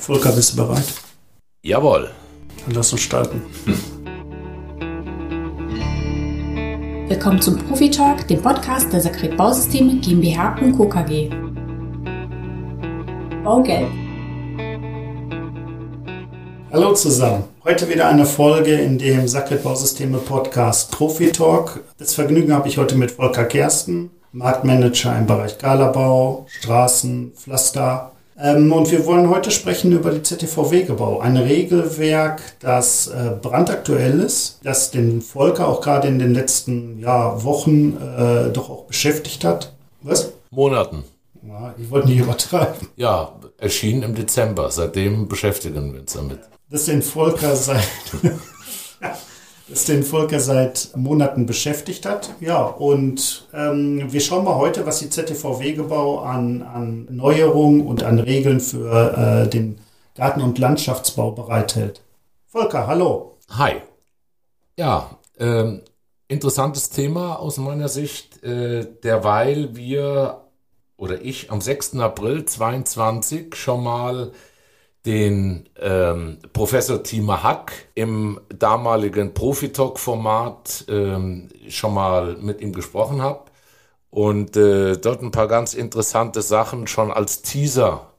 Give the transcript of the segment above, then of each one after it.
Volker, bist du bereit? Jawohl. Dann lass uns starten. Willkommen zum Profi Talk, dem Podcast der Sakret Bausysteme GmbH und Co. KG. Baugelb. Hallo zusammen. Heute wieder eine Folge in dem Sakret Bausysteme Podcast Profi Talk. Das Vergnügen habe ich heute mit Volker Kersten, Marktmanager im Bereich Galabau, Straßen, Pflaster. Ähm, und wir wollen heute sprechen über die ZTV-Wegebau, ein Regelwerk, das äh, brandaktuell ist, das den Volker auch gerade in den letzten ja, Wochen äh, doch auch beschäftigt hat. Was? Monaten. Ja, ich wollte nicht übertreiben. Ja, erschien im Dezember. Seitdem beschäftigen wir uns damit. Das den Volker seit das den Volker seit Monaten beschäftigt hat. Ja, und ähm, wir schauen mal heute, was die ZTV Wegebau an, an Neuerungen und an Regeln für äh, den Garten- und Landschaftsbau bereithält. Volker, hallo. Hi. Ja, ähm, interessantes Thema aus meiner Sicht, äh, derweil wir oder ich am 6. April 22 schon mal den ähm, Professor Tima Hack im damaligen Profi-Talk-Format ähm, schon mal mit ihm gesprochen habe und äh, dort ein paar ganz interessante Sachen schon als Teaser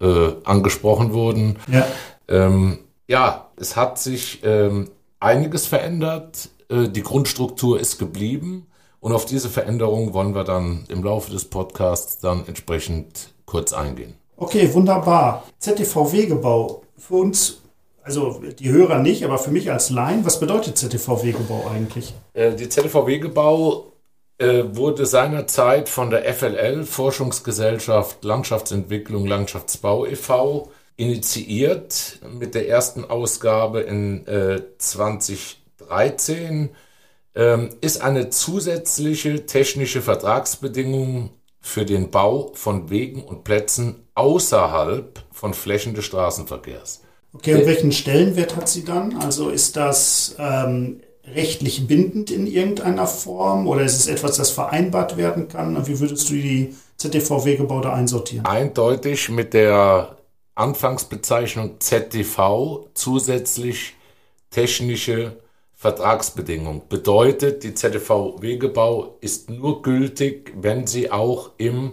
äh, angesprochen wurden. Ja. Ähm, ja, es hat sich ähm, einiges verändert. Äh, die Grundstruktur ist geblieben und auf diese Veränderung wollen wir dann im Laufe des Podcasts dann entsprechend kurz eingehen. Okay, wunderbar. ZTV-Wegebau. Für uns, also die Hörer nicht, aber für mich als Laien, was bedeutet ZTV-Wegebau eigentlich? Äh, die ZTV-Wegebau äh, wurde seinerzeit von der FLL, Forschungsgesellschaft Landschaftsentwicklung, Landschaftsbau e.V., initiiert mit der ersten Ausgabe in äh, 2013 ähm, ist eine zusätzliche technische Vertragsbedingung für den Bau von Wegen und Plätzen außerhalb von Flächen des Straßenverkehrs. Okay, und welchen Stellenwert hat sie dann? Also ist das ähm, rechtlich bindend in irgendeiner Form oder ist es etwas, das vereinbart werden kann? Und wie würdest du die ZTV-Wegebau einsortieren? Eindeutig mit der Anfangsbezeichnung ZTV zusätzlich technische Vertragsbedingung. Bedeutet, die ZTV-Wegebau ist nur gültig, wenn sie auch im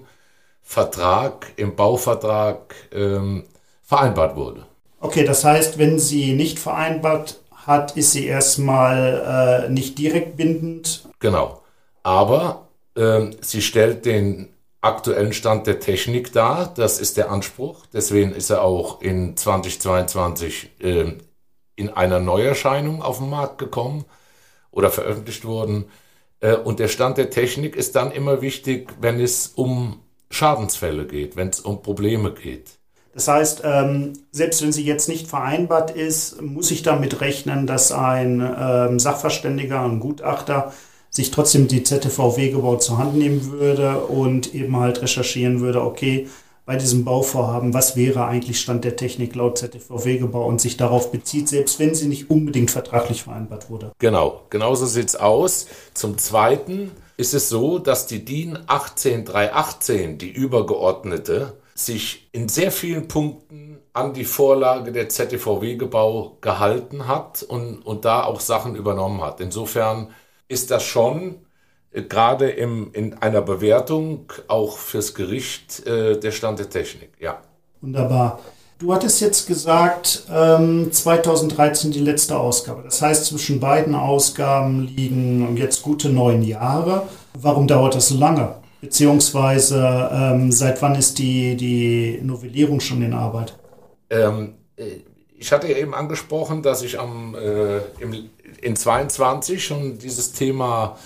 Vertrag, im Bauvertrag ähm, vereinbart wurde. Okay, das heißt, wenn sie nicht vereinbart hat, ist sie erstmal äh, nicht direkt bindend. Genau. Aber ähm, sie stellt den aktuellen Stand der Technik dar. Das ist der Anspruch. Deswegen ist er auch in 2022 äh, in einer Neuerscheinung auf den Markt gekommen oder veröffentlicht worden. Äh, und der Stand der Technik ist dann immer wichtig, wenn es um Schadensfälle geht, wenn es um Probleme geht. Das heißt, ähm, selbst wenn sie jetzt nicht vereinbart ist, muss ich damit rechnen, dass ein ähm, Sachverständiger, ein Gutachter sich trotzdem die ZTV-Wegebau zur Hand nehmen würde und eben halt recherchieren würde, okay, bei diesem Bauvorhaben, was wäre eigentlich Stand der Technik laut ZTV-Wegebau und sich darauf bezieht, selbst wenn sie nicht unbedingt vertraglich vereinbart wurde. Genau, genauso sieht es aus. Zum Zweiten ist es so, dass die DIN 18318, die übergeordnete, sich in sehr vielen Punkten an die Vorlage der ZTV-Wegebau gehalten hat und, und da auch Sachen übernommen hat. Insofern ist das schon gerade im, in einer Bewertung auch fürs Gericht äh, der Stand der Technik, ja. Wunderbar. Du hattest jetzt gesagt, ähm, 2013 die letzte Ausgabe. Das heißt, zwischen beiden Ausgaben liegen jetzt gute neun Jahre. Warum dauert das so lange? Beziehungsweise ähm, seit wann ist die, die Novellierung schon in Arbeit? Ähm, äh, ich hatte ja eben angesprochen, dass ich am, äh, im, in 22 schon dieses Thema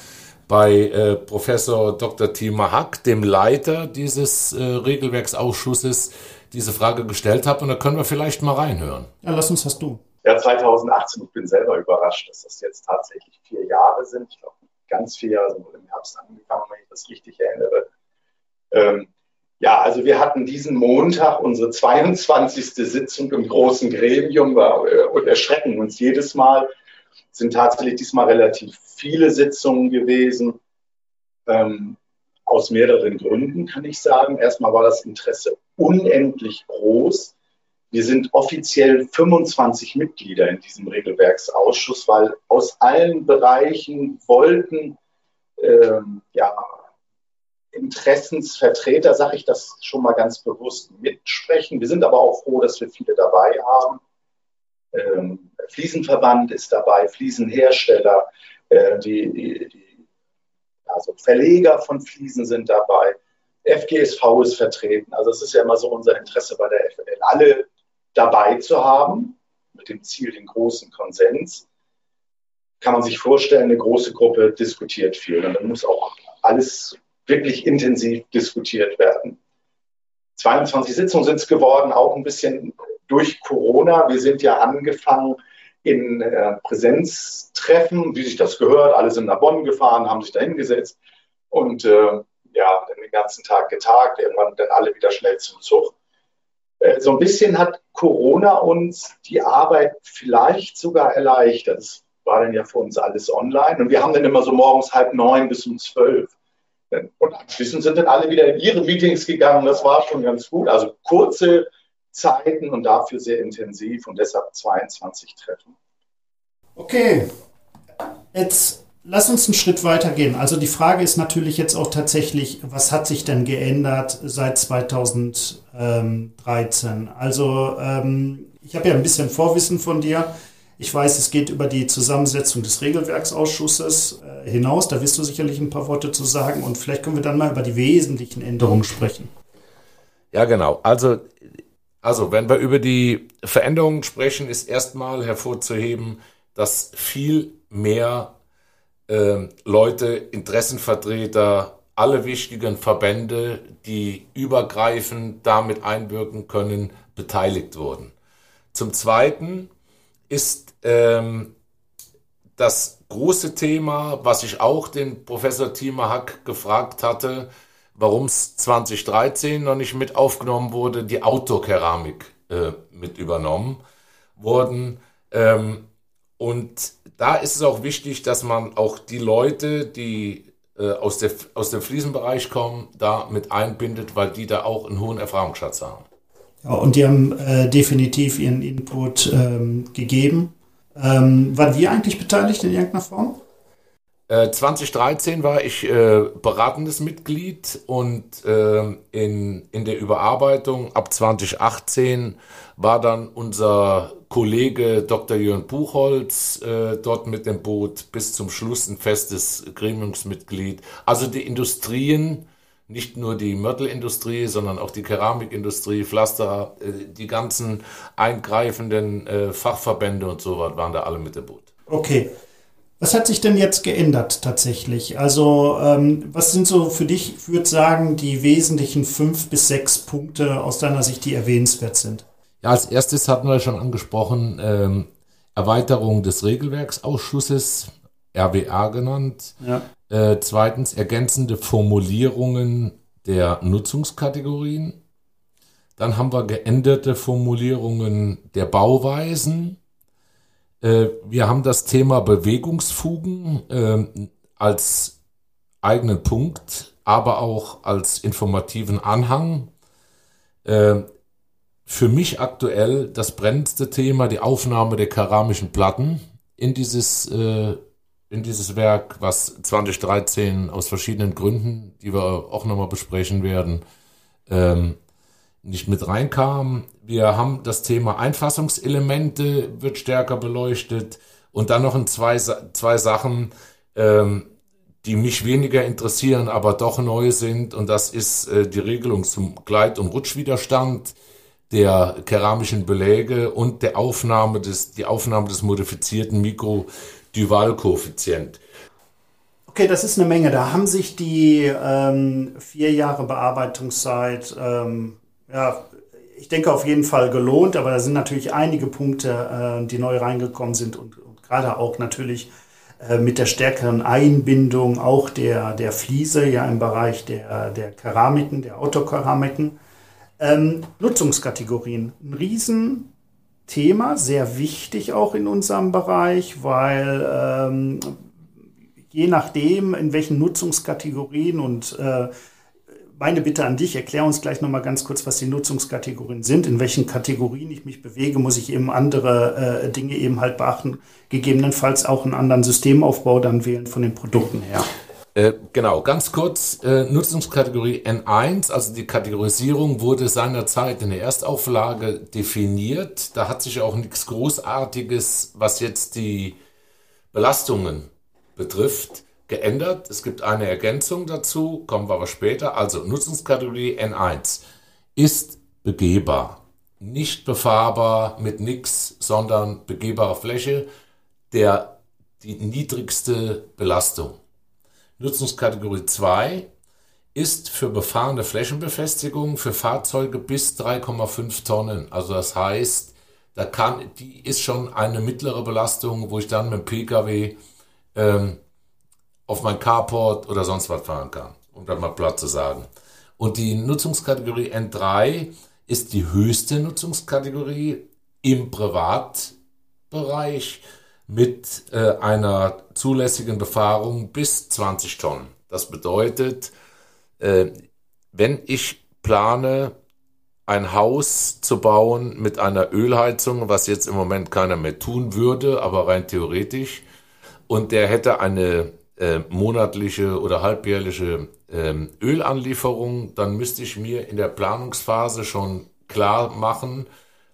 bei äh, Professor Dr. Thiemer Hack, dem Leiter dieses äh, Regelwerksausschusses, diese Frage gestellt habe. Und da können wir vielleicht mal reinhören. Ja, lass uns das tun. Ja, 2018, ich bin selber überrascht, dass das jetzt tatsächlich vier Jahre sind. Ich glaube, ganz vier Jahre sind im Herbst angefangen, wenn ich das richtig erinnere. Ähm, ja, also wir hatten diesen Montag unsere 22. Sitzung im großen Gremium äh, und erschrecken uns jedes Mal. Sind tatsächlich diesmal relativ viele Sitzungen gewesen. Ähm, aus mehreren Gründen kann ich sagen. Erstmal war das Interesse unendlich groß. wir sind offiziell 25 Mitglieder in diesem Regelwerksausschuss, weil aus allen Bereichen wollten ähm, ja, Interessensvertreter, sage ich das schon mal ganz bewusst, mitsprechen. Wir sind aber auch froh, dass wir viele dabei haben. Ähm, Fliesenverband ist dabei, Fliesenhersteller, äh, die, die, also Verleger von Fliesen sind dabei. FGSV ist vertreten. Also es ist ja immer so unser Interesse bei der FNL, alle dabei zu haben, mit dem Ziel, den großen Konsens. Kann man sich vorstellen, eine große Gruppe diskutiert viel. Und dann muss auch alles wirklich intensiv diskutiert werden. 22 Sitzungen sind es geworden, auch ein bisschen durch Corona. Wir sind ja angefangen in äh, Präsenztreffen, wie sich das gehört. Alle sind nach Bonn gefahren, haben sich da hingesetzt und äh, ja, den ganzen Tag getagt, irgendwann dann alle wieder schnell zum Zug. Äh, so ein bisschen hat Corona uns die Arbeit vielleicht sogar erleichtert. Das war dann ja für uns alles online und wir haben dann immer so morgens halb neun bis um zwölf. Und anschließend sind dann alle wieder in ihre Meetings gegangen. Das war schon ganz gut. Also kurze Zeiten und dafür sehr intensiv und deshalb 22 Treffen. Okay, jetzt lass uns einen Schritt weiter gehen. Also die Frage ist natürlich jetzt auch tatsächlich, was hat sich denn geändert seit 2013? Also ähm, ich habe ja ein bisschen Vorwissen von dir. Ich weiß, es geht über die Zusammensetzung des Regelwerksausschusses äh, hinaus. Da wirst du sicherlich ein paar Worte zu sagen. Und vielleicht können wir dann mal über die wesentlichen Änderungen sprechen. Ja, genau. Also, also wenn wir über die Veränderungen sprechen, ist erstmal hervorzuheben, dass viel mehr äh, Leute, Interessenvertreter, alle wichtigen Verbände, die übergreifend damit einwirken können, beteiligt wurden. Zum Zweiten ist ähm, das große Thema, was ich auch den Professor Thiemer Hack gefragt hatte, warum es 2013 noch nicht mit aufgenommen wurde, die Autokeramik äh, mit übernommen wurden. Ähm, und da ist es auch wichtig, dass man auch die Leute, die äh, aus, der, aus dem Fliesenbereich kommen, da mit einbindet, weil die da auch einen hohen Erfahrungsschatz haben. Ja, und die haben äh, definitiv ihren Input ähm, gegeben. Ähm, waren wir eigentlich beteiligt in irgendeiner Form? 2013 äh, war ich äh, beratendes Mitglied und äh, in, in der Überarbeitung ab 2018 war dann unser Kollege Dr. Jörn Buchholz äh, dort mit dem Boot bis zum Schluss ein festes Gremiumsmitglied. Also die Industrien, nicht nur die Mörtelindustrie, sondern auch die Keramikindustrie, Pflaster, äh, die ganzen eingreifenden Fachverbände und so was waren da alle mit dem Boot. Okay. Was hat sich denn jetzt geändert tatsächlich? Also ähm, was sind so für dich, ich würde sagen, die wesentlichen fünf bis sechs Punkte aus deiner Sicht, die erwähnenswert sind? Ja, als erstes hatten wir schon angesprochen, ähm, Erweiterung des Regelwerksausschusses, RWA genannt. Ja. Äh, zweitens ergänzende Formulierungen der Nutzungskategorien. Dann haben wir geänderte Formulierungen der Bauweisen. Äh, wir haben das Thema Bewegungsfugen äh, als eigenen Punkt, aber auch als informativen Anhang. Äh, für mich aktuell das brennendste Thema, die Aufnahme der keramischen Platten in dieses, äh, in dieses Werk, was 2013 aus verschiedenen Gründen, die wir auch nochmal besprechen werden, ähm, nicht mit reinkam. Wir haben das Thema Einfassungselemente wird stärker beleuchtet und dann noch in zwei, zwei Sachen, ähm, die mich weniger interessieren, aber doch neu sind und das ist äh, die Regelung zum Gleit- und Rutschwiderstand der keramischen Beläge und der Aufnahme des, die Aufnahme des modifizierten Mikro-Duval-Koeffizient. Okay, das ist eine Menge. Da haben sich die ähm, vier Jahre Bearbeitungszeit, ähm, ja, ich denke auf jeden Fall gelohnt, aber da sind natürlich einige Punkte, äh, die neu reingekommen sind und, und gerade auch natürlich äh, mit der stärkeren Einbindung auch der, der Fliese ja im Bereich der, der Keramiken, der Autokeramiken. Ähm, Nutzungskategorien. Ein Riesenthema, sehr wichtig auch in unserem Bereich, weil ähm, je nachdem, in welchen Nutzungskategorien und äh, meine Bitte an dich, erklär uns gleich nochmal ganz kurz, was die Nutzungskategorien sind, in welchen Kategorien ich mich bewege, muss ich eben andere äh, Dinge eben halt beachten, gegebenenfalls auch einen anderen Systemaufbau dann wählen von den Produkten her. Äh, genau, ganz kurz, äh, Nutzungskategorie N1, also die Kategorisierung wurde seinerzeit in der Erstauflage definiert. Da hat sich auch nichts Großartiges, was jetzt die Belastungen betrifft, geändert. Es gibt eine Ergänzung dazu, kommen wir aber später. Also Nutzungskategorie N1 ist begehbar, nicht befahrbar mit nichts, sondern begehbare Fläche, der die niedrigste Belastung. Nutzungskategorie 2 ist für befahrene Flächenbefestigung für Fahrzeuge bis 3,5 Tonnen. Also das heißt, da kann, die ist schon eine mittlere Belastung, wo ich dann mit dem Pkw ähm, auf mein Carport oder sonst was fahren kann, um das mal platt zu sagen. Und die Nutzungskategorie N3 ist die höchste Nutzungskategorie im Privatbereich mit äh, einer zulässigen Befahrung bis 20 Tonnen. Das bedeutet, äh, wenn ich plane, ein Haus zu bauen mit einer Ölheizung, was jetzt im Moment keiner mehr tun würde, aber rein theoretisch, und der hätte eine äh, monatliche oder halbjährliche äh, Ölanlieferung, dann müsste ich mir in der Planungsphase schon klar machen,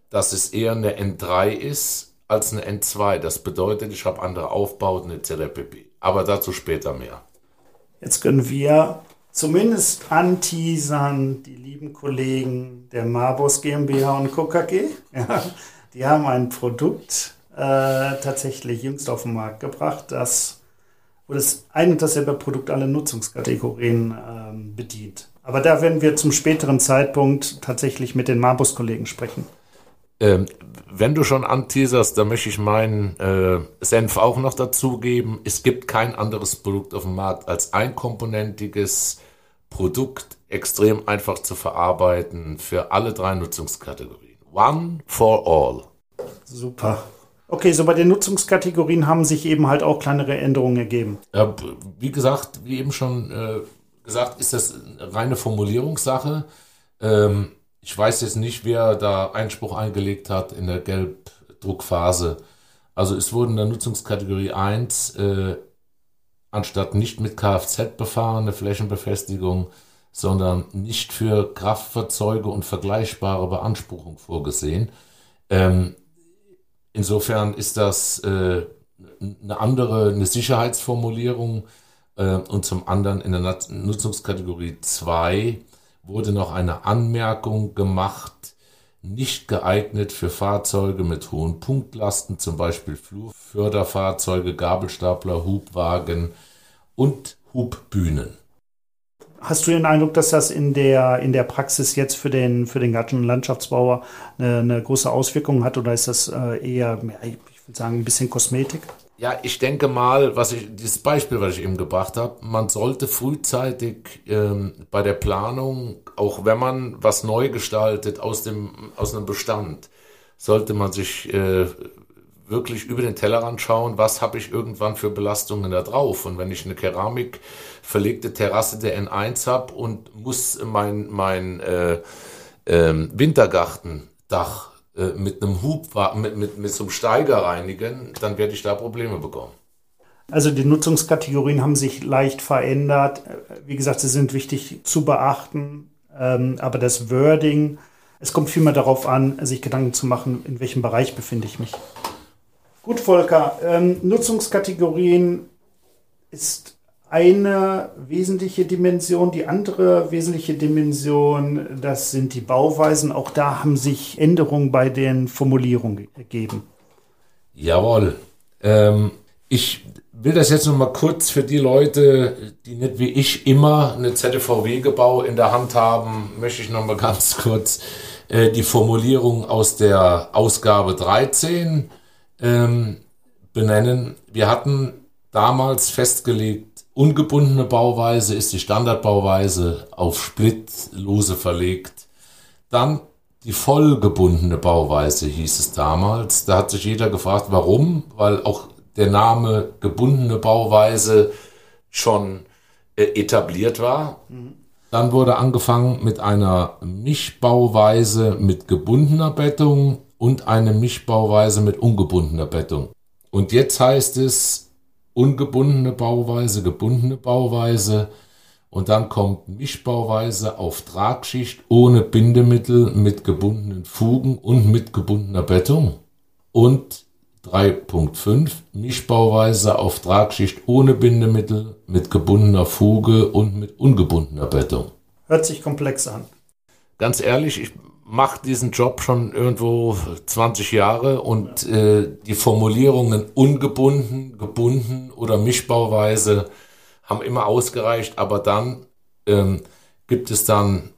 dass es eher eine N3 ist als eine N2. Das bedeutet, ich habe andere Aufbauten etc. pp. Aber dazu später mehr. Jetzt können wir zumindest anteasern, die lieben Kollegen der Marbos GmbH und Co. KG. Ja, die haben ein Produkt äh, tatsächlich jüngst auf den Markt gebracht, das wo das ein und dasselbe Produkt alle Nutzungskategorien ähm, bedient. Aber da werden wir zum späteren Zeitpunkt tatsächlich mit den Marbus-Kollegen sprechen. Ähm, wenn du schon anteaserst, dann möchte ich meinen äh, Senf auch noch dazugeben. Es gibt kein anderes Produkt auf dem Markt als einkomponentiges Produkt, extrem einfach zu verarbeiten für alle drei Nutzungskategorien. One for all. Super. Okay, so bei den Nutzungskategorien haben sich eben halt auch kleinere Änderungen ergeben. Ja, wie gesagt, wie eben schon äh, gesagt, ist das eine reine Formulierungssache. Ähm, ich weiß jetzt nicht, wer da Einspruch eingelegt hat in der Gelbdruckphase. Also es wurde in der Nutzungskategorie 1 äh, anstatt nicht mit Kfz befahrene Flächenbefestigung, sondern nicht für Kraftfahrzeuge und vergleichbare Beanspruchung vorgesehen. Ähm, insofern ist das äh, eine andere, eine Sicherheitsformulierung äh, und zum anderen in der Nutzungskategorie 2 wurde noch eine Anmerkung gemacht, nicht geeignet für Fahrzeuge mit hohen Punktlasten, zum Beispiel Flurförderfahrzeuge, Gabelstapler, Hubwagen und Hubbühnen. Hast du den Eindruck, dass das in der, in der Praxis jetzt für den, für den Garten- und Landschaftsbauer eine, eine, große Auswirkung hat oder ist das äh, eher, ich würde sagen, ein bisschen Kosmetik? Ja, ich denke mal, was ich, dieses Beispiel, was ich eben gebracht habe, man sollte frühzeitig ähm, bei der Planung, auch wenn man was neu gestaltet aus dem, aus einem Bestand, sollte man sich äh, wirklich über den Tellerrand schauen, was habe ich irgendwann für Belastungen da drauf. Und wenn ich eine Keramik verlegte Terrasse der N1 habe und muss mein, mein äh, äh, Wintergartendach äh, mit einem Hub, mit, mit, mit so einem Steiger reinigen, dann werde ich da Probleme bekommen. Also die Nutzungskategorien haben sich leicht verändert. Wie gesagt, sie sind wichtig zu beachten, ähm, aber das Wording, es kommt vielmehr darauf an, sich Gedanken zu machen, in welchem Bereich befinde ich mich. Gut, Volker, ähm, Nutzungskategorien ist eine wesentliche Dimension. Die andere wesentliche Dimension, das sind die Bauweisen. Auch da haben sich Änderungen bei den Formulierungen ergeben. Jawohl. Ähm, ich will das jetzt noch mal kurz für die Leute, die nicht wie ich immer eine ZVW-Gebau in der Hand haben, möchte ich noch mal ganz kurz äh, die Formulierung aus der Ausgabe 13 ähm, benennen. Wir hatten damals festgelegt, Ungebundene Bauweise ist die Standardbauweise auf Splitlose verlegt. Dann die vollgebundene Bauweise hieß es damals. Da hat sich jeder gefragt, warum, weil auch der Name gebundene Bauweise schon äh, etabliert war. Mhm. Dann wurde angefangen mit einer Mischbauweise mit gebundener Bettung und eine Mischbauweise mit ungebundener Bettung. Und jetzt heißt es ungebundene Bauweise, gebundene Bauweise und dann kommt Mischbauweise auf Tragschicht ohne Bindemittel mit gebundenen Fugen und mit gebundener Bettung. Und 3.5 Mischbauweise auf Tragschicht ohne Bindemittel mit gebundener Fuge und mit ungebundener Bettung. Hört sich komplex an. Ganz ehrlich, ich mache diesen Job schon irgendwo 20 Jahre und äh, die Formulierungen ungebunden, gebunden oder Mischbauweise haben immer ausgereicht, aber dann ähm, gibt es dann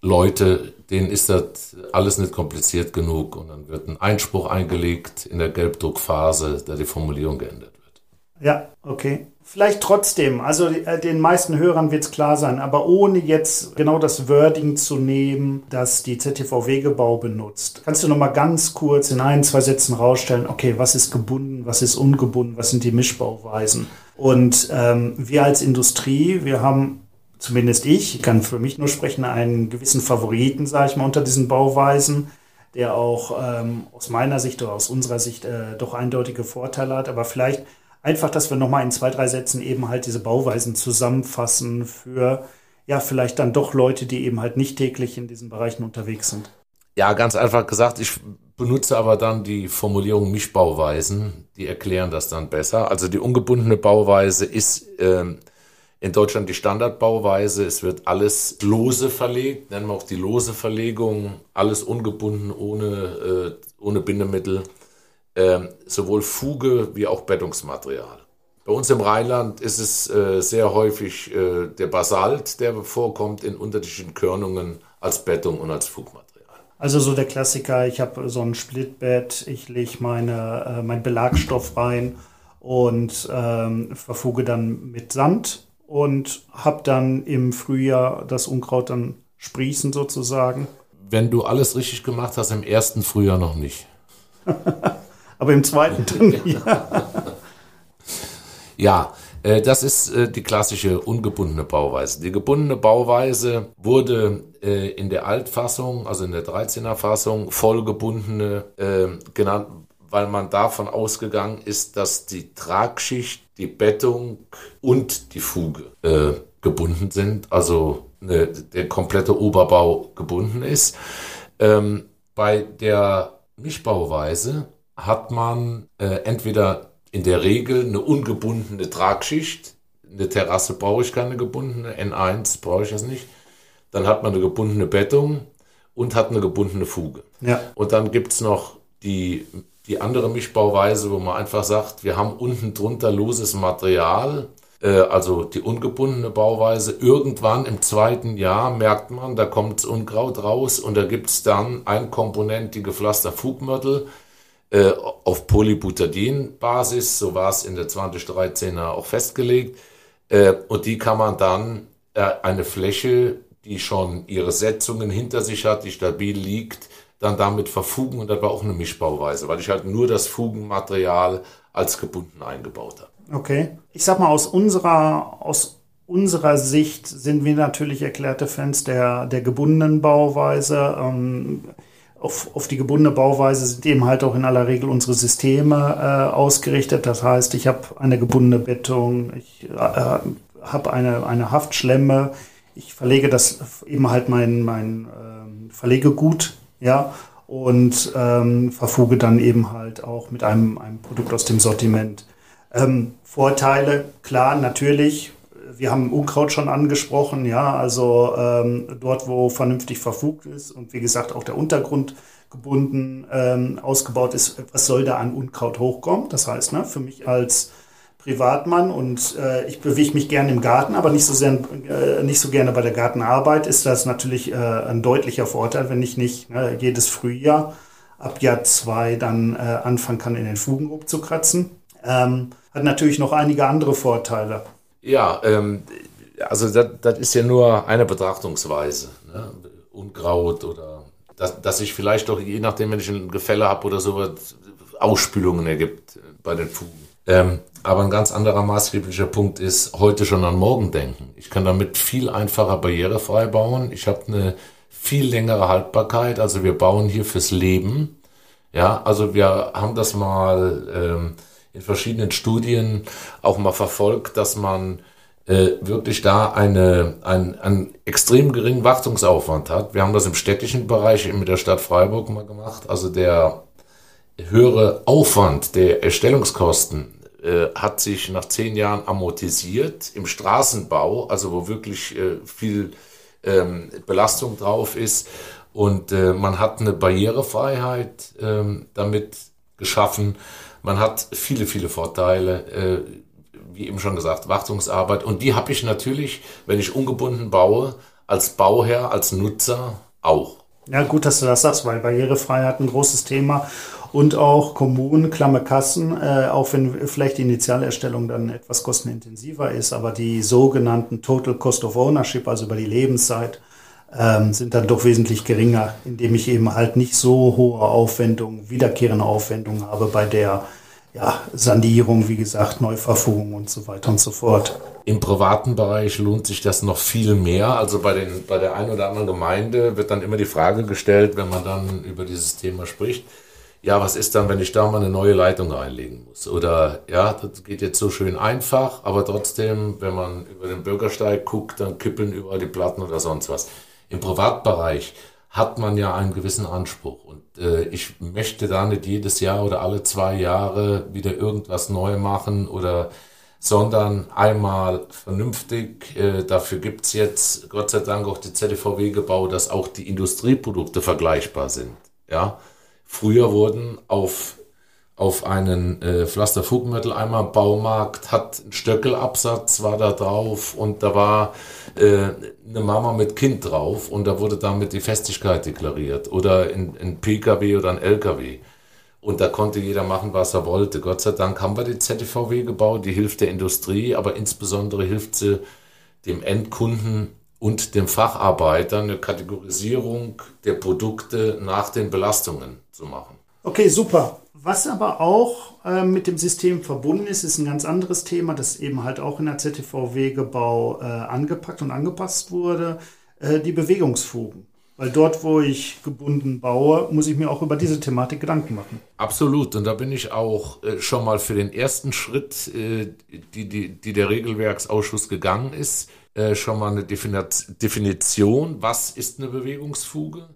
Leute, denen ist das alles nicht kompliziert genug und dann wird ein Einspruch eingelegt in der Gelbdruckphase, da die Formulierung geändert wird. Ja, okay. Vielleicht trotzdem, also äh, den meisten Hörern wird es klar sein, aber ohne jetzt genau das Wording zu nehmen, das die ZTV-Wegebau benutzt. Kannst du noch mal ganz kurz in ein, zwei Sätzen rausstellen, okay, was ist gebunden, was ist ungebunden, was sind die Mischbauweisen? Und ähm, wir als Industrie, wir haben zumindest ich, ich kann für mich nur sprechen, einen gewissen Favoriten, sage ich mal, unter diesen Bauweisen, der auch ähm, aus meiner Sicht oder aus unserer Sicht äh, doch eindeutige Vorteile hat. Aber vielleicht einfach, dass wir nochmal in zwei, drei Sätzen eben halt diese Bauweisen zusammenfassen für ja, vielleicht dann doch Leute, die eben halt nicht täglich in diesen Bereichen unterwegs sind. Ja, ganz einfach gesagt, ich benutze aber dann die Formulierung Mischbauweisen, die erklären das dann besser. Also die ungebundene Bauweise ist ähm, in Deutschland die Standardbauweise. Es wird alles lose verlegt, nennen wir auch die lose Verlegung, alles ungebunden, ohne, äh, ohne Bindemittel, äh, sowohl Fuge wie auch Bettungsmaterial. Bei uns im Rheinland ist es äh, sehr häufig äh, der Basalt, der vorkommt in unterschiedlichen Körnungen als Bettung und als Fugmaterial. Also so der Klassiker, ich habe so ein Splitbett, ich lege meine, äh, mein Belagstoff rein und ähm, verfuge dann mit Sand und habe dann im Frühjahr das Unkraut dann sprießen sozusagen. Wenn du alles richtig gemacht hast, im ersten Frühjahr noch nicht. Aber im zweiten dann ja. ja, äh, das ist äh, die klassische ungebundene Bauweise. Die gebundene Bauweise wurde äh, in der Altfassung, also in der 13er Fassung, vollgebundene genannt, weil man davon ausgegangen ist, dass die Tragschicht, die Bettung und die Fuge gebunden sind, also ne, der komplette Oberbau gebunden ist. Ähm, bei der Mischbauweise hat man entweder in der Regel eine ungebundene Tragschicht. Eine Terrasse brauche ich keine gebundene, N1 brauche ich das nicht. Dann hat man eine gebundene Bettung und hat eine gebundene Fuge. Ja. Und dann gibt es noch die, die andere Mischbauweise, wo man einfach sagt, wir haben unten drunter loses Material, äh, also die ungebundene Bauweise. Irgendwann im zweiten Jahr merkt man, da kommt Unkraut raus und da gibt es dann ein Komponent, die Gepflaster Fugmörtel äh, auf Polybutadin-Basis, so war es in der 2013er auch festgelegt. Äh, und die kann man dann äh, eine Fläche, die schon ihre Setzungen hinter sich hat, die stabil liegt, dann damit verfugen und das war auch eine Mischbauweise, weil ich halt nur das Fugenmaterial als gebunden eingebaut habe. Okay. Ich sag mal, aus unserer, aus unserer Sicht sind wir natürlich erklärte Fans der, der gebundenen Bauweise. Ähm, auf, auf die gebundene Bauweise sind eben halt auch in aller Regel unsere Systeme äh, ausgerichtet. Das heißt, ich habe eine gebundene Bettung, ich äh, habe eine, eine Haftschlemme, ich verlege das eben halt mein, mein ähm, Verlegegut, ja, und ähm, verfuge dann eben halt auch mit einem, einem Produkt aus dem Sortiment. Ähm, Vorteile, klar, natürlich, wir haben Unkraut schon angesprochen, ja, also ähm, dort, wo vernünftig verfugt ist und wie gesagt auch der Untergrund gebunden ähm, ausgebaut ist, was soll da an Unkraut hochkommen? Das heißt, ne, für mich als Privatmann und äh, ich bewege mich gerne im Garten, aber nicht so, sehr, äh, nicht so gerne bei der Gartenarbeit, ist das natürlich äh, ein deutlicher Vorteil, wenn ich nicht ne, jedes Frühjahr ab Jahr zwei dann äh, anfangen kann, in den Fugen rumzukratzen. Ähm, hat natürlich noch einige andere Vorteile. Ja, ähm, also das, ist ja nur eine Betrachtungsweise. Ne? Unkraut oder dass, dass sich vielleicht doch, je nachdem, wenn ich ein Gefälle habe oder so, Ausspülungen ergibt bei den Fugen. Ähm, aber ein ganz anderer maßgeblicher Punkt ist, heute schon an morgen denken. Ich kann damit viel einfacher barrierefrei bauen. Ich habe eine viel längere Haltbarkeit. Also wir bauen hier fürs Leben. Ja, also wir haben das mal ähm, in verschiedenen Studien auch mal verfolgt, dass man äh, wirklich da eine, ein, einen extrem geringen Wartungsaufwand hat. Wir haben das im städtischen Bereich mit der Stadt Freiburg mal gemacht. Also der höhere Aufwand der Erstellungskosten äh, hat sich nach zehn Jahren amortisiert. Im Straßenbau, also wo wirklich äh, viel ähm, Belastung drauf ist. Und äh, man hat eine Barrierefreiheit ähm, damit geschaffen. Man hat viele, viele Vorteile. Äh, wie eben schon gesagt, Wartungsarbeit. Und die habe ich natürlich, wenn ich ungebunden baue, als Bauherr, als Nutzer auch. Ja, gut, dass du das sagst, weil Barrierefreiheit ein großes Thema und auch Kommunen, Klamme Kassen, äh, auch wenn vielleicht die Initialerstellung dann etwas kostenintensiver ist, aber die sogenannten Total Cost of Ownership, also über die Lebenszeit, ähm, sind dann doch wesentlich geringer, indem ich eben halt nicht so hohe Aufwendungen, wiederkehrende Aufwendungen habe bei der ja, Sanierung, wie gesagt, Neuverfugung und so weiter und so fort. Im privaten Bereich lohnt sich das noch viel mehr. Also bei, den, bei der einen oder anderen Gemeinde wird dann immer die Frage gestellt, wenn man dann über dieses Thema spricht, ja, was ist dann, wenn ich da mal eine neue Leitung einlegen muss? Oder ja, das geht jetzt so schön einfach, aber trotzdem, wenn man über den Bürgersteig guckt, dann kippeln überall die Platten oder sonst was. Im Privatbereich hat man ja einen gewissen Anspruch. Und äh, ich möchte da nicht jedes Jahr oder alle zwei Jahre wieder irgendwas neu machen oder sondern einmal vernünftig. Äh, dafür gibt's jetzt Gott sei Dank auch die ZDVW gebaut, dass auch die Industrieprodukte vergleichbar sind. Ja, früher wurden auf auf einen äh, Pflaster-Fugenmitteleimer Baumarkt, hat ein Stöckelabsatz, war da drauf und da war äh, eine Mama mit Kind drauf und da wurde damit die Festigkeit deklariert oder ein, ein PKW oder ein LKW. Und da konnte jeder machen, was er wollte. Gott sei Dank haben wir die ZTVW gebaut, die hilft der Industrie, aber insbesondere hilft sie dem Endkunden und dem Facharbeiter eine Kategorisierung der Produkte nach den Belastungen zu machen. Okay, super. Was aber auch äh, mit dem System verbunden ist, ist ein ganz anderes Thema, das eben halt auch in der ZTV-Wegebau äh, angepackt und angepasst wurde, äh, die Bewegungsfugen. Weil dort, wo ich gebunden baue, muss ich mir auch über diese Thematik Gedanken machen. Absolut. Und da bin ich auch äh, schon mal für den ersten Schritt, äh, die, die, die der Regelwerksausschuss gegangen ist, äh, schon mal eine Definition, was ist eine Bewegungsfuge,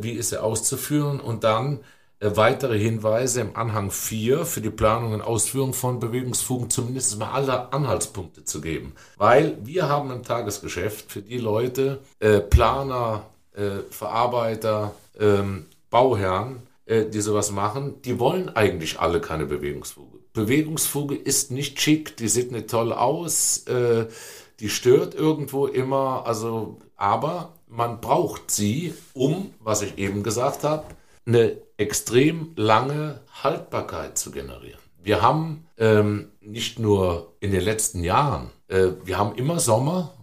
wie ist sie auszuführen und dann äh, weitere Hinweise im Anhang 4 für die Planung und Ausführung von Bewegungsfugen zumindest mal alle Anhaltspunkte zu geben. Weil wir haben im Tagesgeschäft für die Leute, äh, Planer, äh, Verarbeiter, ähm, Bauherren, äh, die sowas machen, die wollen eigentlich alle keine Bewegungsfuge. Bewegungsfuge ist nicht schick, die sieht nicht toll aus, äh, die stört irgendwo immer, also, aber man braucht sie, um, was ich eben gesagt habe, eine extrem lange Haltbarkeit zu generieren. Wir haben ähm, nicht nur in den letzten Jahren, äh, wir haben immer Sommer,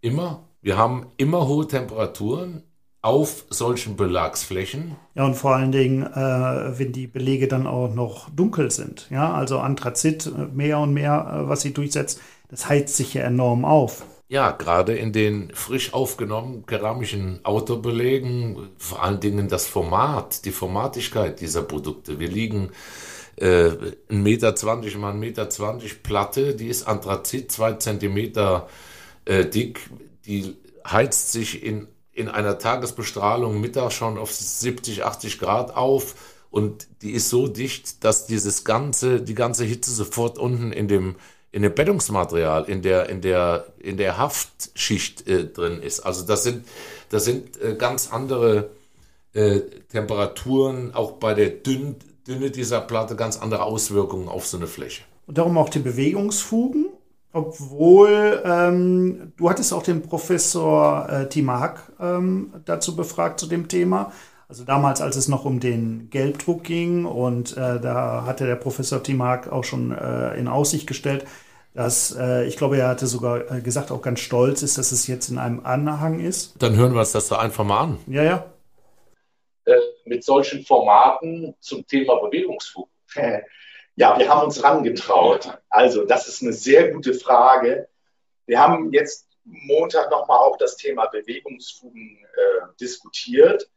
immer, wir haben immer hohe Temperaturen auf solchen Belagsflächen. Ja, und vor allen Dingen, äh, wenn die Belege dann auch noch dunkel sind. Ja, also Anthrazit äh, mehr und mehr, äh, was sie durchsetzt, das heizt sich ja enorm auf. Ja, gerade in den frisch aufgenommenen keramischen Autobelegen, vor allen Dingen das Format, die Formatigkeit dieser Produkte. Wir liegen äh, 1,20 Meter mal 1,20 Meter Platte, die ist Anthrazit, zwei Zentimeter äh, dick, die heizt sich in, in einer Tagesbestrahlung Mittag schon auf 70, 80 Grad auf und die ist so dicht, dass dieses ganze, die ganze Hitze sofort unten in dem in dem Bettungsmaterial, in der, in der, in der Haftschicht äh, drin ist. Also das sind, das sind äh, ganz andere äh, Temperaturen, auch bei der Dünn, Dünne dieser Platte ganz andere Auswirkungen auf so eine Fläche. Und darum auch die Bewegungsfugen, obwohl ähm, du hattest auch den Professor äh, Timak ähm, dazu befragt zu dem Thema. Also damals, als es noch um den Gelbdruck ging und äh, da hatte der Professor Timark auch schon äh, in Aussicht gestellt, dass äh, ich glaube, er hatte sogar äh, gesagt, auch ganz stolz ist, dass es jetzt in einem Anhang ist. Dann hören wir uns das da einfach mal an. Ja, ja. Äh, mit solchen Formaten zum Thema Bewegungsfug. Ja, wir haben uns rangetraut. Also, das ist eine sehr gute Frage. Wir haben jetzt Montag nochmal auch das Thema Bewegungsfugen äh, diskutiert.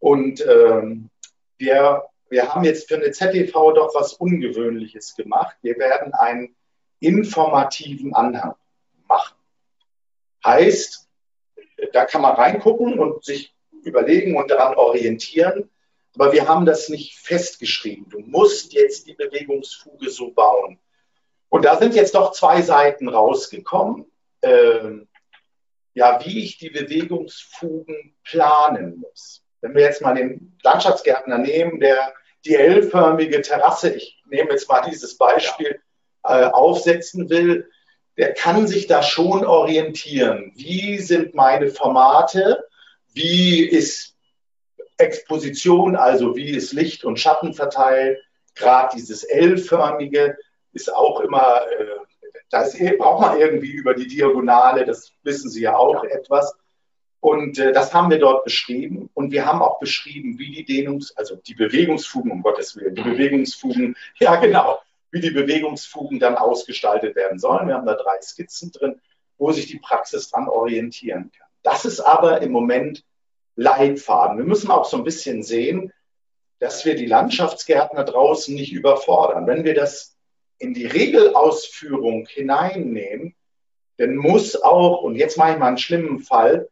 Und ähm, wir, wir haben jetzt für eine ZTV doch was Ungewöhnliches gemacht. Wir werden einen informativen Anhang machen. Heißt, da kann man reingucken und sich überlegen und daran orientieren. Aber wir haben das nicht festgeschrieben. Du musst jetzt die Bewegungsfuge so bauen. Und da sind jetzt doch zwei Seiten rausgekommen. Ähm, ja, wie ich die Bewegungsfugen planen muss. Wenn wir jetzt mal den Landschaftsgärtner nehmen, der die L-förmige Terrasse, ich nehme jetzt mal dieses Beispiel, äh, aufsetzen will, der kann sich da schon orientieren. Wie sind meine Formate? Wie ist Exposition, also wie ist Licht und Schatten verteilt? Gerade dieses L-förmige ist auch immer, äh, das braucht man irgendwie über die Diagonale, das wissen Sie ja auch ja. etwas. Und äh, das haben wir dort beschrieben. Und wir haben auch beschrieben, wie die Dehnungs-, also die Bewegungsfugen, um Gottes Willen, die Bewegungsfugen, ja genau, wie die Bewegungsfugen dann ausgestaltet werden sollen. Wir haben da drei Skizzen drin, wo sich die Praxis dran orientieren kann. Das ist aber im Moment Leitfaden. Wir müssen auch so ein bisschen sehen, dass wir die Landschaftsgärtner draußen nicht überfordern. Wenn wir das in die Regelausführung hineinnehmen, dann muss auch, und jetzt mache ich mal einen schlimmen Fall,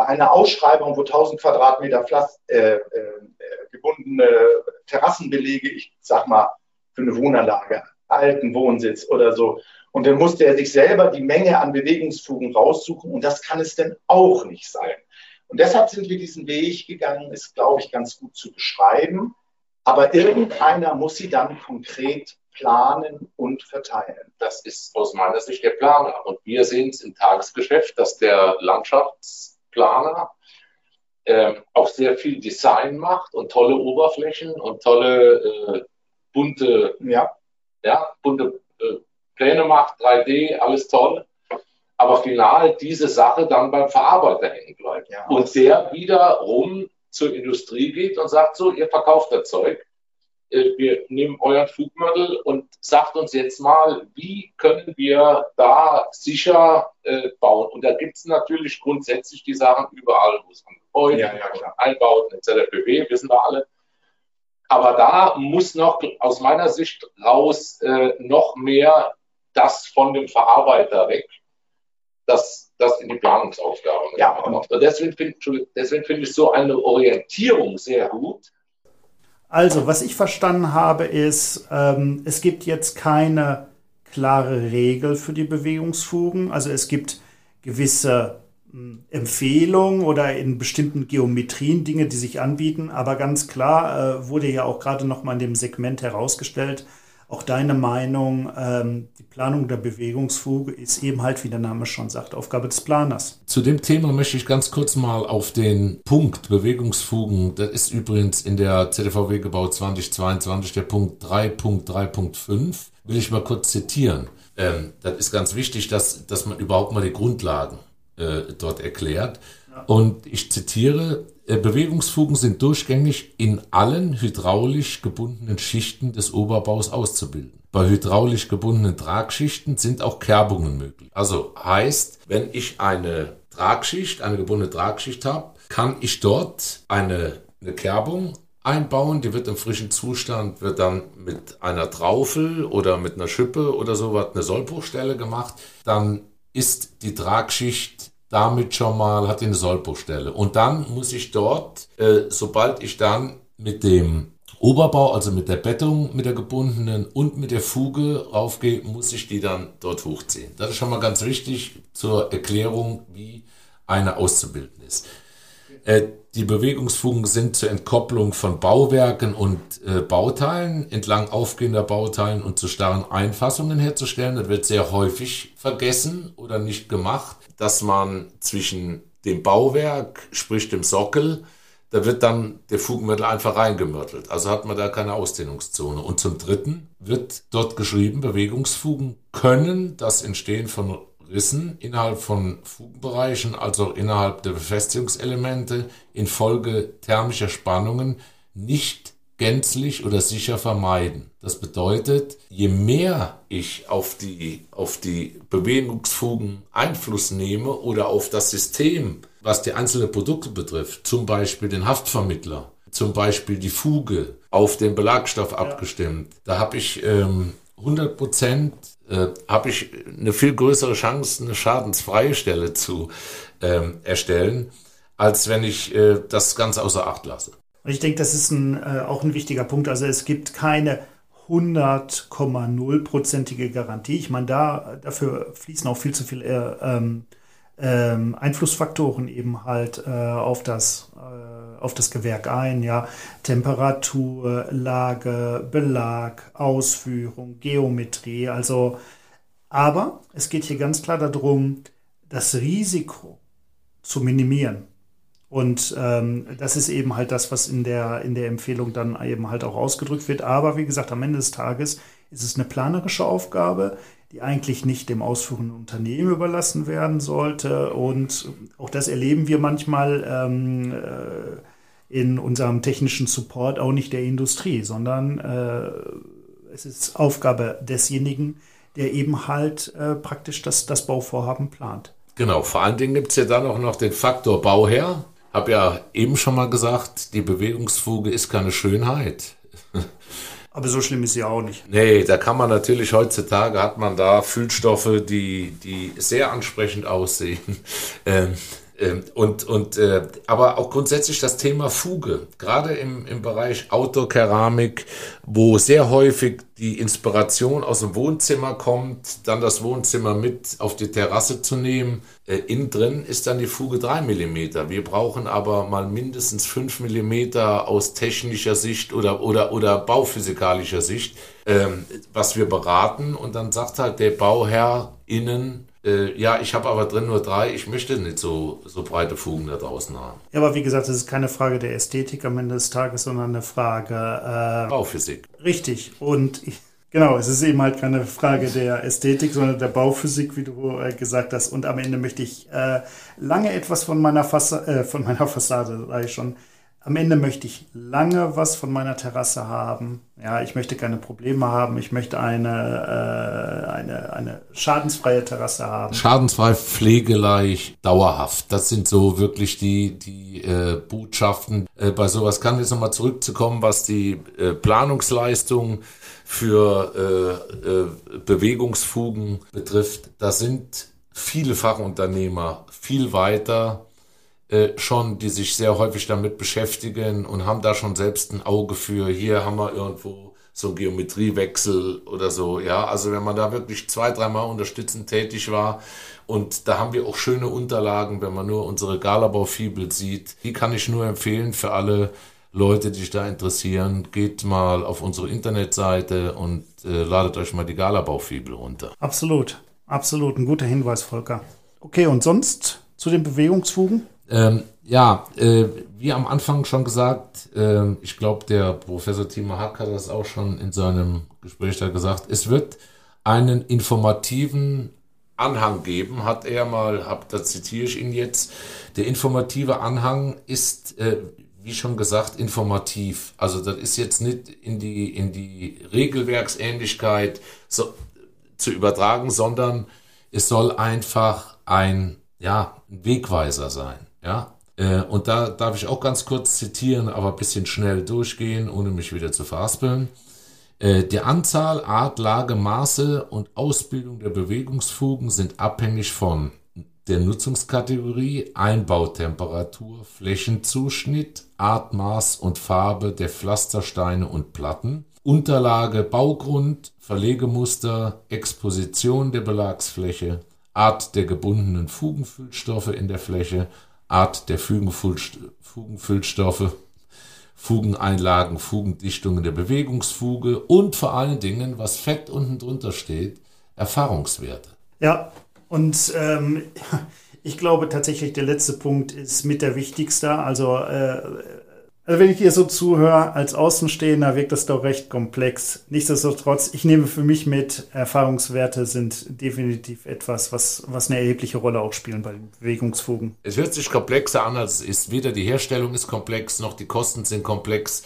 bei einer Ausschreibung, wo 1000 Quadratmeter Pflaster, äh, äh, gebundene Terrassenbelege, ich sag mal, für eine Wohnanlage, alten Wohnsitz oder so. Und dann muss der sich selber die Menge an Bewegungsfugen raussuchen und das kann es denn auch nicht sein. Und deshalb sind wir diesen Weg gegangen, ist, glaube ich, ganz gut zu beschreiben. Aber irgendeiner muss sie dann konkret planen und verteilen. Das ist aus meiner Sicht der Planer. Und wir sehen es im Tagesgeschäft, dass der Landschafts Planer äh, auch sehr viel Design macht und tolle Oberflächen und tolle äh, bunte, ja. Ja, bunte äh, Pläne macht, 3D, alles toll. Aber final diese Sache dann beim Verarbeiter hängen bleibt. Ja. Und der wiederum zur Industrie geht und sagt so, ihr verkauft das Zeug wir nehmen euren Flugmodell und sagt uns jetzt mal, wie können wir da sicher äh, bauen? Und da gibt es natürlich grundsätzlich die Sachen überall, wo es an Gebäude, ja, ja, Einbauten etc. pp. wissen wir alle. Aber da muss noch aus meiner Sicht raus äh, noch mehr das von dem Verarbeiter weg, das, das in die Planungsaufgaben ja. Und deswegen finde find ich so eine Orientierung sehr gut also, was ich verstanden habe, ist, ähm, es gibt jetzt keine klare Regel für die Bewegungsfugen. Also es gibt gewisse hm, Empfehlungen oder in bestimmten Geometrien Dinge, die sich anbieten. Aber ganz klar äh, wurde ja auch gerade noch mal in dem Segment herausgestellt, auch deine Meinung, ähm, die Planung der Bewegungsfuge ist eben halt, wie der Name schon sagt, Aufgabe des Planers. Zu dem Thema möchte ich ganz kurz mal auf den Punkt Bewegungsfugen, das ist übrigens in der ZDVW gebaut 2022 der Punkt 3.3.5, will ich mal kurz zitieren. Ähm, das ist ganz wichtig, dass, dass man überhaupt mal die Grundlagen äh, dort erklärt. Und ich zitiere, äh, Bewegungsfugen sind durchgängig in allen hydraulisch gebundenen Schichten des Oberbaus auszubilden. Bei hydraulisch gebundenen Tragschichten sind auch Kerbungen möglich. Also heißt, wenn ich eine Tragschicht, eine gebundene Tragschicht habe, kann ich dort eine, eine Kerbung einbauen. Die wird im frischen Zustand, wird dann mit einer Traufel oder mit einer Schippe oder sowas eine Sollbruchstelle gemacht. Dann ist die Tragschicht damit schon mal, hat eine Sollbruchstelle. Und dann muss ich dort, äh, sobald ich dann mit dem Oberbau, also mit der Bettung, mit der gebundenen und mit der Fuge raufgehe, muss ich die dann dort hochziehen. Das ist schon mal ganz wichtig zur Erklärung, wie eine auszubilden ist. Äh, die Bewegungsfugen sind zur Entkopplung von Bauwerken und äh, Bauteilen entlang aufgehender Bauteilen und zu starren Einfassungen herzustellen. Das wird sehr häufig vergessen oder nicht gemacht dass man zwischen dem Bauwerk, sprich dem Sockel, da wird dann der Fugenmittel einfach reingemörtelt. Also hat man da keine Ausdehnungszone. Und zum Dritten wird dort geschrieben, Bewegungsfugen können das Entstehen von Rissen innerhalb von Fugenbereichen, also innerhalb der Befestigungselemente infolge thermischer Spannungen nicht gänzlich oder sicher vermeiden. Das bedeutet, je mehr ich auf die, auf die Bewegungsfugen Einfluss nehme oder auf das System, was die einzelnen Produkte betrifft, zum Beispiel den Haftvermittler, zum Beispiel die Fuge auf den Belagstoff abgestimmt, da habe ich ähm, 100 Prozent äh, habe ich eine viel größere Chance, eine schadensfreie Stelle zu ähm, erstellen, als wenn ich äh, das Ganze außer Acht lasse. Ich denke, das ist ein, äh, auch ein wichtiger Punkt. Also es gibt keine 100,0-prozentige Garantie. Ich meine, da, dafür fließen auch viel zu viele äh, ähm, ähm, Einflussfaktoren eben halt äh, auf, das, äh, auf das Gewerk ein. Ja, Temperatur, Lage, Belag, Ausführung, Geometrie. Also, aber es geht hier ganz klar darum, das Risiko zu minimieren. Und ähm, das ist eben halt das, was in der, in der Empfehlung dann eben halt auch ausgedrückt wird. Aber wie gesagt, am Ende des Tages ist es eine planerische Aufgabe, die eigentlich nicht dem ausführenden Unternehmen überlassen werden sollte. Und auch das erleben wir manchmal ähm, äh, in unserem technischen Support auch nicht der Industrie, sondern äh, es ist Aufgabe desjenigen, der eben halt äh, praktisch das, das Bauvorhaben plant. Genau, vor allen Dingen gibt es ja dann auch noch den Faktor Bauherr. Hab ja eben schon mal gesagt, die Bewegungsfuge ist keine Schönheit. Aber so schlimm ist sie auch nicht. Nee, da kann man natürlich heutzutage hat man da Fühlstoffe, die, die sehr ansprechend aussehen. Ähm, und, und, äh, aber auch grundsätzlich das Thema Fuge, gerade im, im Bereich Outdoor-Keramik, wo sehr häufig die Inspiration aus dem Wohnzimmer kommt, dann das Wohnzimmer mit auf die Terrasse zu nehmen. Äh, innen drin ist dann die Fuge 3 mm. Wir brauchen aber mal mindestens 5 mm aus technischer Sicht oder, oder, oder bauphysikalischer Sicht, ähm, was wir beraten. Und dann sagt halt der Bauherr innen, äh, ja, ich habe aber drin nur drei, ich möchte nicht so, so breite Fugen da draußen haben. Ja, aber wie gesagt, das ist keine Frage der Ästhetik am Ende des Tages, sondern eine Frage. Äh, Bauphysik. Richtig. Und ich, genau, es ist eben halt keine Frage der Ästhetik, sondern der Bauphysik, wie du äh, gesagt hast. Und am Ende möchte ich äh, lange etwas von meiner, Fassa äh, von meiner Fassade, sage ich schon, am Ende möchte ich lange was von meiner Terrasse haben. Ja, ich möchte keine Probleme haben. Ich möchte eine, äh, eine, eine schadensfreie Terrasse haben. Schadensfrei, pflegeleicht, dauerhaft. Das sind so wirklich die, die äh, Botschaften. Äh, bei sowas kann jetzt nochmal zurückzukommen, was die äh, Planungsleistung für äh, äh, Bewegungsfugen betrifft. Da sind viele Fachunternehmer viel weiter äh, schon, die sich sehr häufig damit beschäftigen und haben da schon selbst ein Auge für. Hier haben wir irgendwo so einen Geometriewechsel oder so. Ja, also wenn man da wirklich zwei, dreimal unterstützend tätig war und da haben wir auch schöne Unterlagen, wenn man nur unsere Galabau-Fibel sieht. Die kann ich nur empfehlen für alle Leute, die sich da interessieren. Geht mal auf unsere Internetseite und äh, ladet euch mal die Galabau-Fibel runter. Absolut, absolut. Ein guter Hinweis, Volker. Okay, und sonst zu den Bewegungsfugen? Ähm, ja, äh, wie am Anfang schon gesagt, äh, ich glaube, der Professor Timo Hack hat das auch schon in seinem Gespräch da gesagt, es wird einen informativen Anhang geben, hat er mal, hab, da zitiere ich ihn jetzt, der informative Anhang ist, äh, wie schon gesagt, informativ. Also das ist jetzt nicht in die, in die Regelwerksähnlichkeit so, zu übertragen, sondern es soll einfach ein, ja, ein Wegweiser sein. Ja, äh, und da darf ich auch ganz kurz zitieren, aber ein bisschen schnell durchgehen, ohne mich wieder zu verhaspeln. Äh, die Anzahl, Art, Lage, Maße und Ausbildung der Bewegungsfugen sind abhängig von der Nutzungskategorie, Einbautemperatur, Flächenzuschnitt, Art, Maß und Farbe der Pflastersteine und Platten, Unterlage, Baugrund, Verlegemuster, Exposition der Belagsfläche, Art der gebundenen Fugenfüllstoffe in der Fläche Art der Fugenfüllstoffe, Fugeneinlagen, Fugendichtungen der Bewegungsfuge und vor allen Dingen, was fett unten drunter steht, Erfahrungswerte. Ja, und ähm, ich glaube tatsächlich, der letzte Punkt ist mit der wichtigste. Also äh, also wenn ich dir so zuhöre, als Außenstehender wirkt das doch recht komplex. Nichtsdestotrotz, ich nehme für mich mit, Erfahrungswerte sind definitiv etwas, was, was eine erhebliche Rolle auch spielen bei den Bewegungsfugen. Es hört sich komplexer an, als es ist. Weder die Herstellung ist komplex, noch die Kosten sind komplex.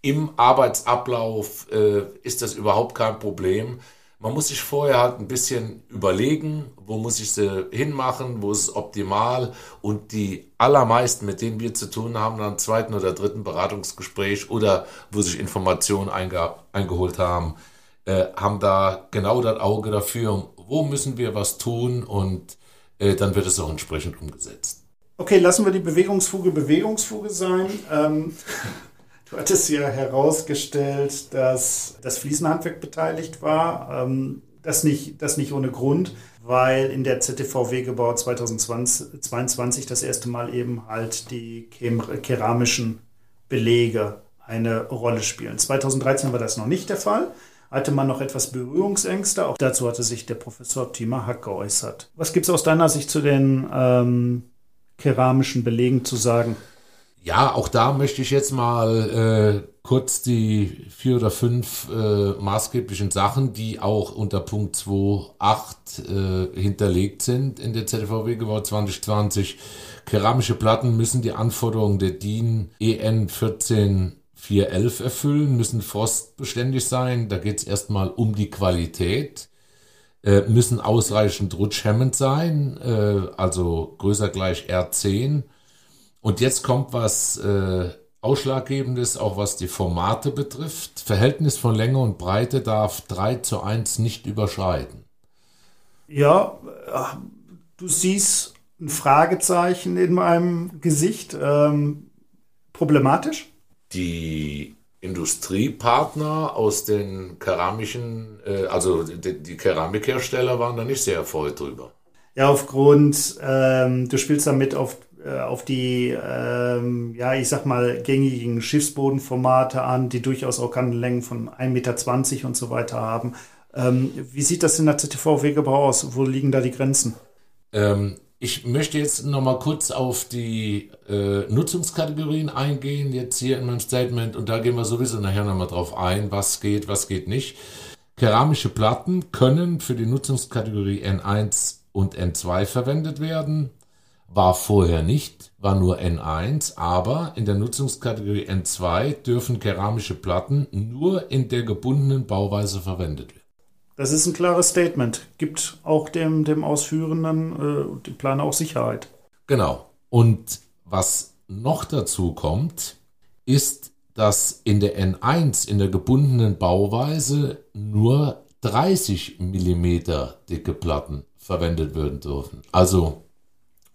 im Arbeitsablauf äh, ist das überhaupt kein Problem. Man muss sich vorher halt ein bisschen überlegen, wo muss ich sie hinmachen, wo ist es optimal. Und die allermeisten, mit denen wir zu tun haben, dann zweiten oder dritten Beratungsgespräch oder wo sich Informationen einge eingeholt haben, äh, haben da genau das Auge dafür, wo müssen wir was tun und äh, dann wird es auch entsprechend umgesetzt. Okay, lassen wir die Bewegungsfuge Bewegungsfuge sein. Ähm, Du hattest ja herausgestellt, dass das Fliesenhandwerk beteiligt war. Ähm, das nicht, das nicht ohne Grund, weil in der ZTVW-Gebau 2022 das erste Mal eben halt die keramischen Belege eine Rolle spielen. 2013 war das noch nicht der Fall. Hatte man noch etwas Berührungsängste. Auch dazu hatte sich der Professor Tima Hack geäußert. Was gibt es aus deiner Sicht zu den ähm, keramischen Belegen zu sagen? Ja, auch da möchte ich jetzt mal äh, kurz die vier oder fünf äh, maßgeblichen Sachen, die auch unter Punkt 2.8 äh, hinterlegt sind in der ZVW Gebot 2020. Keramische Platten müssen die Anforderungen der DIN EN 14411 erfüllen, müssen frostbeständig sein. Da geht es erstmal um die Qualität. Äh, müssen ausreichend rutschhemmend sein, äh, also größer gleich R10 und jetzt kommt was äh, Ausschlaggebendes, auch was die Formate betrifft. Verhältnis von Länge und Breite darf 3 zu 1 nicht überschreiten. Ja, äh, du siehst ein Fragezeichen in meinem Gesicht. Ähm, problematisch? Die Industriepartner aus den keramischen, äh, also die, die Keramikhersteller waren da nicht sehr erfreut drüber. Ja, aufgrund, ähm, du spielst damit auf auf die, ähm, ja, ich sag mal, gängigen Schiffsbodenformate an, die durchaus auch Kantenlängen von 1,20 Meter und so weiter haben. Ähm, wie sieht das in der ZTV-Wegebau aus? Wo liegen da die Grenzen? Ähm, ich möchte jetzt nochmal kurz auf die äh, Nutzungskategorien eingehen, jetzt hier in meinem Statement, und da gehen wir sowieso nachher nochmal drauf ein, was geht, was geht nicht. Keramische Platten können für die Nutzungskategorie N1 und N2 verwendet werden war vorher nicht, war nur N1, aber in der Nutzungskategorie N2 dürfen keramische Platten nur in der gebundenen Bauweise verwendet werden. Das ist ein klares Statement. Gibt auch dem, dem Ausführenden, äh, dem Planer auch Sicherheit. Genau. Und was noch dazu kommt, ist, dass in der N1, in der gebundenen Bauweise, nur 30 mm dicke Platten verwendet werden dürfen. Also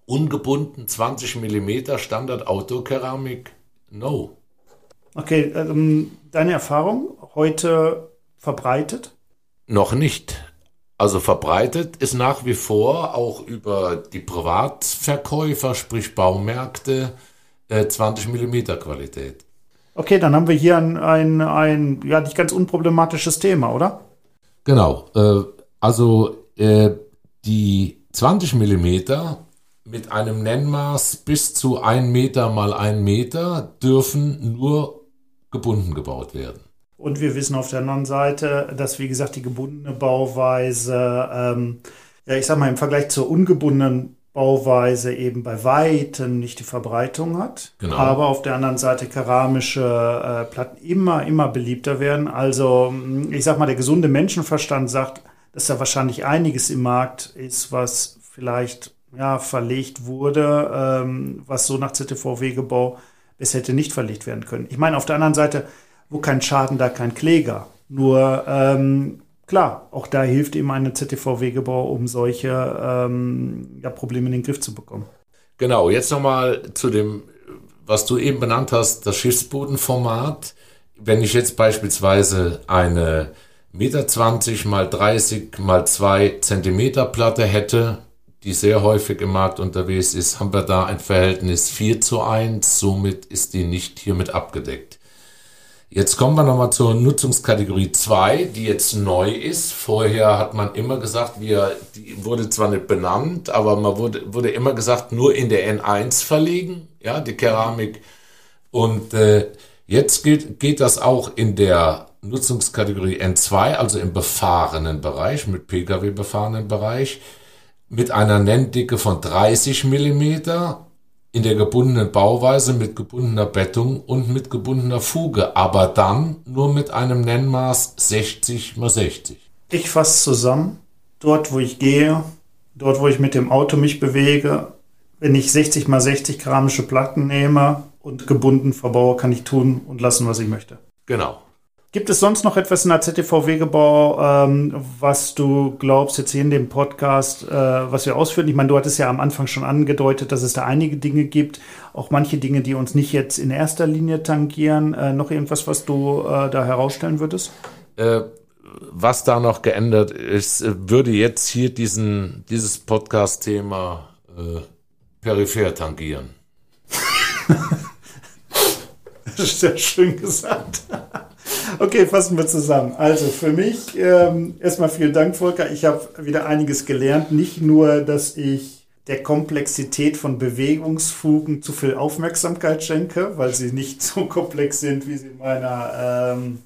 ungebunden 20 mm Standard Autokeramik, no. Okay, ähm, deine Erfahrung heute verbreitet? Noch nicht. Also verbreitet ist nach wie vor auch über die Privatverkäufer, sprich Baumärkte, äh, 20 mm Qualität. Okay, dann haben wir hier ein, ein, ein ja nicht ganz unproblematisches Thema, oder? Genau. Äh, also äh, die 20 Millimeter mit einem Nennmaß bis zu 1 Meter mal 1 Meter dürfen nur gebunden gebaut werden. Und wir wissen auf der anderen Seite, dass, wie gesagt, die gebundene Bauweise, ähm, ja, ich sag mal, im Vergleich zur ungebundenen Bauweise eben bei weitem nicht die Verbreitung hat. Genau. Aber auf der anderen Seite keramische äh, Platten immer, immer beliebter werden. Also, ich sag mal, der gesunde Menschenverstand sagt, dass da wahrscheinlich einiges im Markt ist, was vielleicht ja, verlegt wurde, ähm, was so nach ZTV-Wegebau besser hätte nicht verlegt werden können. Ich meine, auf der anderen Seite, wo kein Schaden, da kein Kläger. Nur, ähm, klar, auch da hilft eben eine ZTV-Wegebau, um solche ähm, ja, Probleme in den Griff zu bekommen. Genau, jetzt nochmal zu dem, was du eben benannt hast, das Schiffsbodenformat. Wenn ich jetzt beispielsweise eine Meter 20 mal 30 mal 2 Zentimeter Platte hätte, die sehr häufig im Markt unterwegs ist, haben wir da ein Verhältnis 4 zu 1, somit ist die nicht hiermit abgedeckt. Jetzt kommen wir nochmal zur Nutzungskategorie 2, die jetzt neu ist. Vorher hat man immer gesagt, wir, die wurde zwar nicht benannt, aber man wurde, wurde immer gesagt, nur in der N1 verlegen, ja, die Keramik. Und äh, jetzt geht, geht das auch in der Nutzungskategorie N2, also im befahrenen Bereich, mit Pkw befahrenen Bereich mit einer Nenndicke von 30 mm in der gebundenen Bauweise mit gebundener Bettung und mit gebundener Fuge, aber dann nur mit einem Nennmaß 60 x 60. Ich fasse zusammen, dort wo ich gehe, dort wo ich mit dem Auto mich bewege, wenn ich 60 x 60 keramische Platten nehme und gebunden verbaue, kann ich tun und lassen, was ich möchte. Genau. Gibt es sonst noch etwas in der ZTV-Wegebau, ähm, was du glaubst, jetzt hier in dem Podcast, äh, was wir ausführen? Ich meine, du hattest ja am Anfang schon angedeutet, dass es da einige Dinge gibt, auch manche Dinge, die uns nicht jetzt in erster Linie tangieren. Äh, noch irgendwas, was du äh, da herausstellen würdest? Äh, was da noch geändert ist, würde jetzt hier diesen, dieses Podcast-Thema äh, peripher tangieren. das ist sehr schön gesagt. Okay, fassen wir zusammen. Also für mich ähm, erstmal vielen Dank, Volker. Ich habe wieder einiges gelernt. Nicht nur, dass ich der Komplexität von Bewegungsfugen zu viel Aufmerksamkeit schenke, weil sie nicht so komplex sind, wie sie in meiner ähm,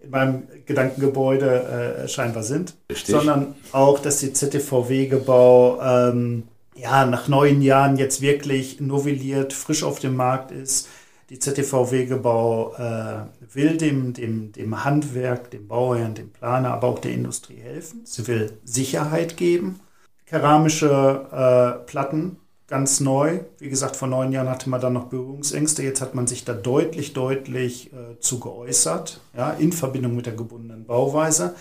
in meinem Gedankengebäude äh, scheinbar sind, Richtig. sondern auch, dass die ZTV-Wegebau ähm, ja nach neun Jahren jetzt wirklich novelliert, frisch auf dem Markt ist die ZTV Wegebau äh, will dem, dem, dem Handwerk, dem Bauherrn, dem Planer, aber auch der Industrie helfen. Sie will Sicherheit geben. Keramische äh, Platten, ganz neu. Wie gesagt, vor neun Jahren hatte man da noch Berührungsängste. Jetzt hat man sich da deutlich, deutlich äh, zu geäußert, ja, in Verbindung mit der gebundenen Bauweise.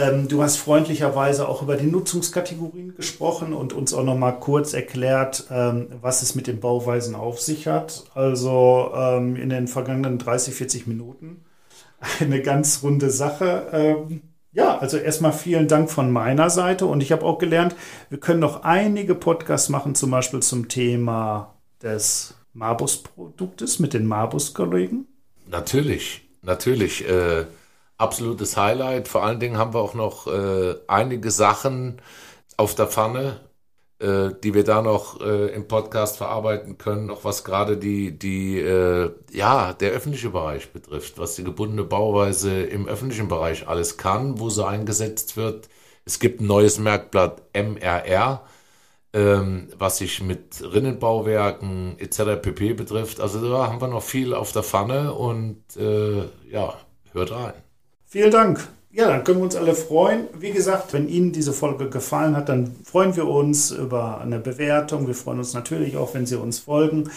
Ähm, du hast freundlicherweise auch über die Nutzungskategorien gesprochen und uns auch noch mal kurz erklärt, ähm, was es mit den Bauweisen auf sich hat. Also ähm, in den vergangenen 30, 40 Minuten eine ganz runde Sache. Ja, also erstmal vielen Dank von meiner Seite und ich habe auch gelernt, wir können noch einige Podcasts machen, zum Beispiel zum Thema des Marbus-Produktes mit den Marbus-Kollegen. Natürlich, natürlich. Äh absolutes Highlight. Vor allen Dingen haben wir auch noch äh, einige Sachen auf der Pfanne, äh, die wir da noch äh, im Podcast verarbeiten können, auch was gerade die, die, äh, ja, der öffentliche Bereich betrifft, was die gebundene Bauweise im öffentlichen Bereich alles kann, wo sie eingesetzt wird. Es gibt ein neues Merkblatt MRR, ähm, was sich mit Rinnenbauwerken etc. pp. betrifft. Also da haben wir noch viel auf der Pfanne und äh, ja, hört rein. Vielen Dank. Ja, dann können wir uns alle freuen. Wie gesagt, wenn Ihnen diese Folge gefallen hat, dann freuen wir uns über eine Bewertung. Wir freuen uns natürlich auch, wenn Sie uns folgen.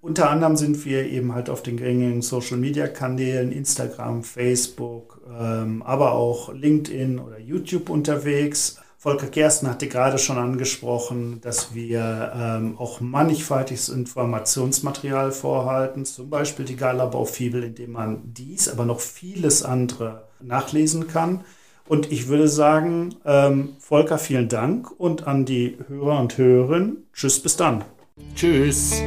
Unter anderem sind wir eben halt auf den gängigen Social-Media-Kanälen, Instagram, Facebook, ähm, aber auch LinkedIn oder YouTube unterwegs. Volker Gersten hatte gerade schon angesprochen, dass wir ähm, auch mannigfaltiges Informationsmaterial vorhalten, zum Beispiel die Galabaufibel, in man dies, aber noch vieles andere nachlesen kann. Und ich würde sagen, ähm, Volker, vielen Dank und an die Hörer und Hörerinnen, tschüss, bis dann. Tschüss.